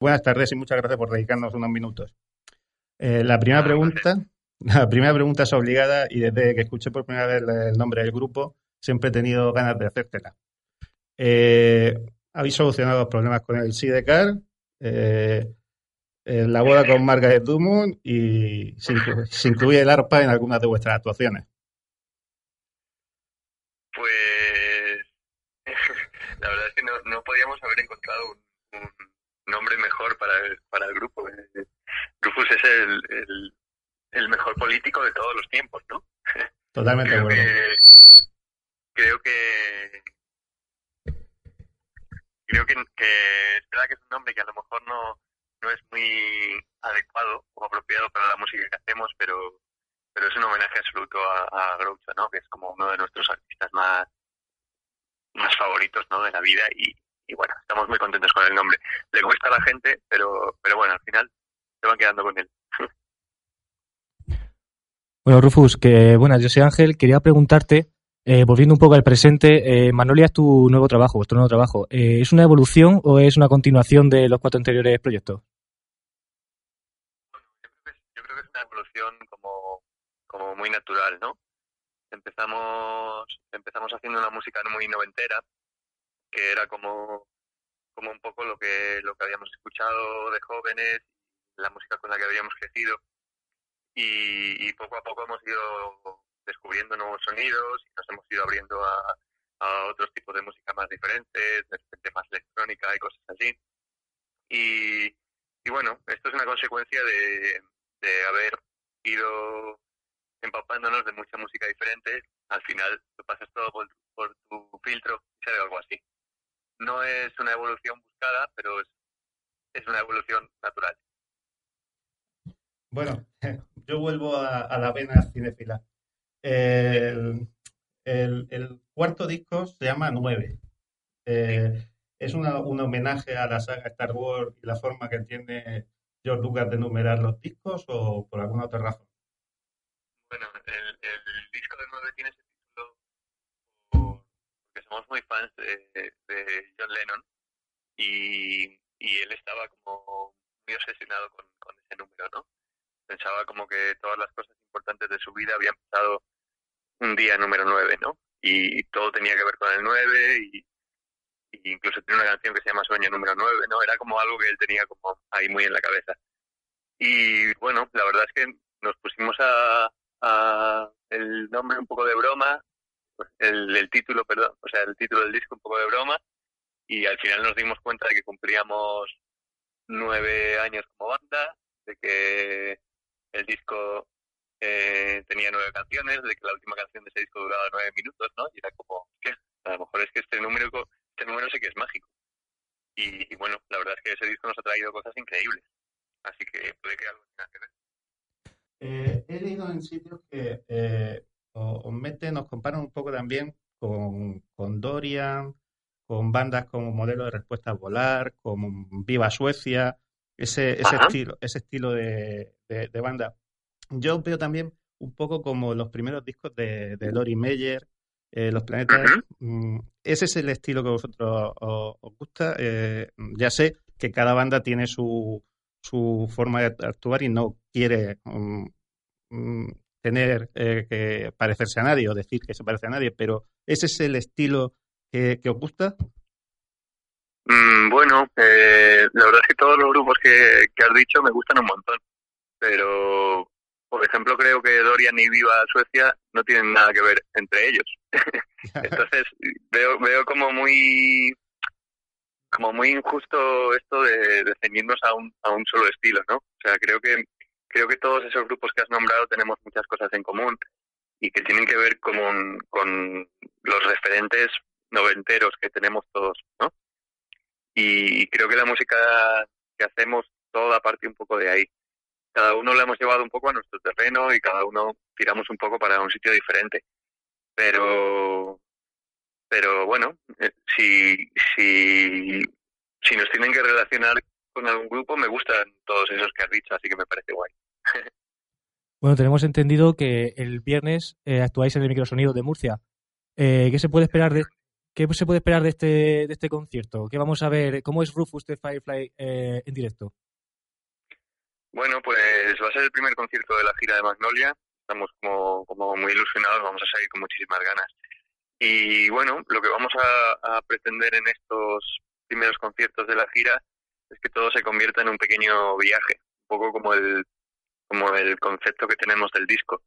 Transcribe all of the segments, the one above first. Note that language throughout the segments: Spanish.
Buenas tardes y muchas gracias por dedicarnos unos minutos. Eh, la primera pregunta, la primera pregunta es obligada y desde que escuché por primera vez el nombre del grupo siempre he tenido ganas de hacértela. Eh, habéis solucionado los problemas con el Sidecar, eh, la boda con Margaret Dumont y se, incluye el arpa en algunas de vuestras actuaciones. Pues la verdad es que no, podíamos haber encontrado un, nombre mejor para el, grupo. Rufus es el, el, mejor político de todos los tiempos, ¿no? Totalmente creo que, creo que creo que, es verdad que es un nombre que a lo mejor no, no es muy adecuado o apropiado para la música que hacemos, pero pero es un homenaje absoluto a, a Groucho, ¿no? Que es como uno de nuestros artistas más más favoritos, ¿no? De la vida y, y bueno, estamos muy contentos con el nombre. Le cuesta a la gente, pero pero bueno, al final se van quedando con él. Bueno, Rufus, que buenas, yo soy Ángel. Quería preguntarte, eh, volviendo un poco al presente, eh, Manolia es tu nuevo trabajo, vuestro nuevo trabajo. Eh, ¿Es una evolución o es una continuación de los cuatro anteriores proyectos? yo, creo que, es una evolución como, como muy natural, ¿no? Empezamos, empezamos haciendo una música muy noventera, que era como, como un poco lo que, lo que habíamos escuchado de jóvenes la música con la que habíamos crecido y, poco a poco hemos ido descubriendo nuevos sonidos y nos hemos ido abriendo a, otros tipos de música más diferentes, de repente más electrónica y cosas así. Y, bueno, esto es una consecuencia de, haber ido empapándonos de mucha música diferente. Al final lo pasas todo por, por tu filtro y sale algo así. No es una evolución buscada, pero es, es una evolución natural. Bueno, yo vuelvo a, la vena cinefila. El, el, cuarto disco se llama Nueve. Eh, ¿Es una, un homenaje a la saga Star Wars y la forma que tiene George Lucas de numerar los discos o por alguna otra razón? Bueno, el, disco de Nueve tiene somos muy fans de, John Lennon y, y, él estaba como muy obsesionado con, ese número, ¿no? pensaba como que todas las cosas importantes de su vida habían pasado un día número 9, ¿no? Y todo tenía que ver con el 9 y, incluso tiene una canción que se llama Sueño número 9, ¿no? Era como algo que él tenía como ahí muy en la cabeza. Y bueno, la verdad es que nos pusimos a, el nombre un poco de broma, el, título, perdón, o sea, el título del disco un poco de broma y al final nos dimos cuenta de que cumplíamos nueve años como banda, de que el disco eh, tenía nueve canciones, de que la última canción de ese disco duraba nueve minutos, ¿no? Y era como, ¿qué? A lo mejor es que este número, este número sí que es mágico. Y, bueno, la verdad es que ese disco nos ha traído cosas increíbles. Así que puede que algo tenga que ver. Eh, he leído en sitios que eh, os meten, nos comparan un poco también con, con Dorian, con bandas como Modelo de Respuesta a Volar, como Viva Suecia, ese, ese estilo, ese estilo de, de, banda. Yo veo también un poco como los primeros discos de, de Lori Meyer, eh, Los Planetas. Mm, ese es el estilo que a vosotros os, gusta. Eh, ya sé que cada banda tiene su, su forma de actuar y no quiere mm, mm, tener eh, que parecerse a nadie o decir que se parece a nadie, pero ese es el estilo que, que os gusta. Mm, bueno, eh, la verdad es que todos los grupos que, has dicho me gustan un montón, pero por ejemplo creo que Dorian y Viva Suecia no tienen nada que ver entre ellos. Entonces veo veo como muy como muy injusto esto de, de ceñirnos a un, a un solo estilo, ¿no? O sea, creo que creo que todos esos grupos que has nombrado tenemos muchas cosas en común y que tienen que ver con, con los referentes noventeros que tenemos todos, ¿no? y creo que la música que hacemos toda parte un poco de ahí. Cada uno lo hemos llevado un poco a nuestro terreno y cada uno tiramos un poco para un sitio diferente. Pero, pero bueno, eh, si, si, si nos tienen que relacionar con algún grupo, me gustan todos esos que has dicho, así que me parece guay. Bueno, tenemos entendido que el viernes eh, actuáis en el microsonido de Murcia. Eh, ¿Qué se puede esperar de, ¿qué se puede esperar de este, de este concierto? ¿Qué vamos a ver? ¿Cómo es Rufus de Firefly eh, en directo? Bueno, pues va a ser el primer concierto de la gira de Magnolia. Estamos como, muy ilusionados, vamos a salir con muchísimas ganas. Y bueno, lo que vamos a, a pretender en estos primeros conciertos de la gira es que todo se convierta en un pequeño viaje, un poco como el, como el concepto que tenemos del disco.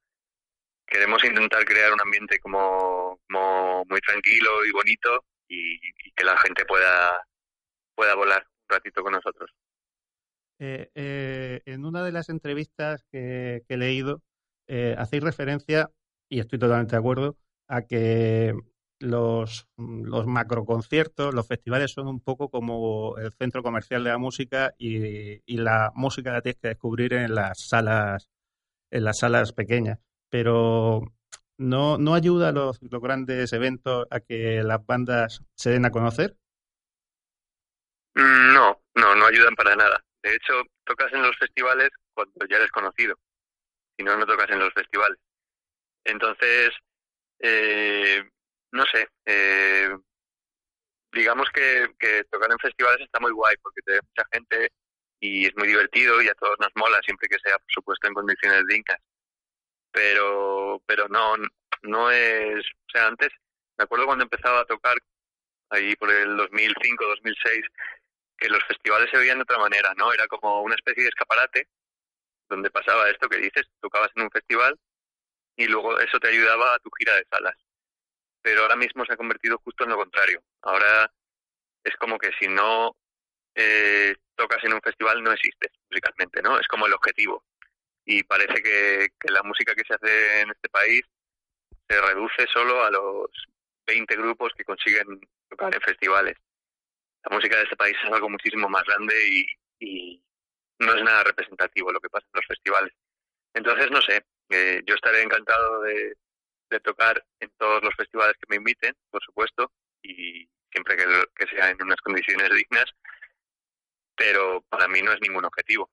Queremos intentar crear un ambiente como, muy tranquilo y bonito y, que la gente pueda, pueda volar un ratito con nosotros. Eh, eh, en una de las entrevistas que, que he leído, eh, hacéis referencia, y estoy totalmente de acuerdo, a que los, los macroconciertos, los festivales son un poco como el centro comercial de la música y, y, la música la tienes que descubrir en las salas, en las salas pequeñas. Pero no, no ayuda los, los grandes eventos a que las bandas se den a conocer. No, no, no ayudan para nada. De hecho, tocas en los festivales cuando ya eres conocido. Si no, no tocas en los festivales. Entonces, eh, no sé, eh, digamos que, que, tocar en festivales está muy guay porque te ve mucha gente y es muy divertido y a todos nos mola siempre que sea, por supuesto, en condiciones dignas. Pero, pero no, no es, o sea, antes, me acuerdo cuando empezaba a tocar, ahí por el 2005, 2006, que los festivales se veían de otra manera, ¿no? Era como una especie de escaparate donde pasaba esto que dices, tocabas en un festival y luego eso te ayudaba a tu gira de salas. Pero ahora mismo se ha convertido justo en lo contrario. Ahora es como que si no eh, tocas en un festival no existes musicalmente, ¿no? Es como el objetivo. Y parece que, que la música que se hace en este país se reduce solo a los 20 grupos que consiguen tocar en festivales la música de este país es algo muchísimo más grande y, y no es nada representativo lo que pasa en los festivales. Entonces, no sé, eh, yo estaré encantado de, de, tocar en todos los festivales que me inviten, por supuesto, y siempre que, que sea en unas condiciones dignas, pero para mí no es ningún objetivo.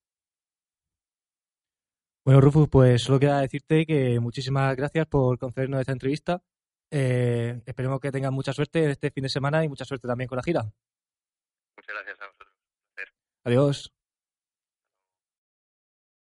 Bueno, Rufus, pues solo queda decirte que muchísimas gracias por concedernos esta entrevista. Eh, esperemos que tengas mucha suerte este fin de semana y mucha suerte también con la gira. Muchas gracias a vosotros. Adiós.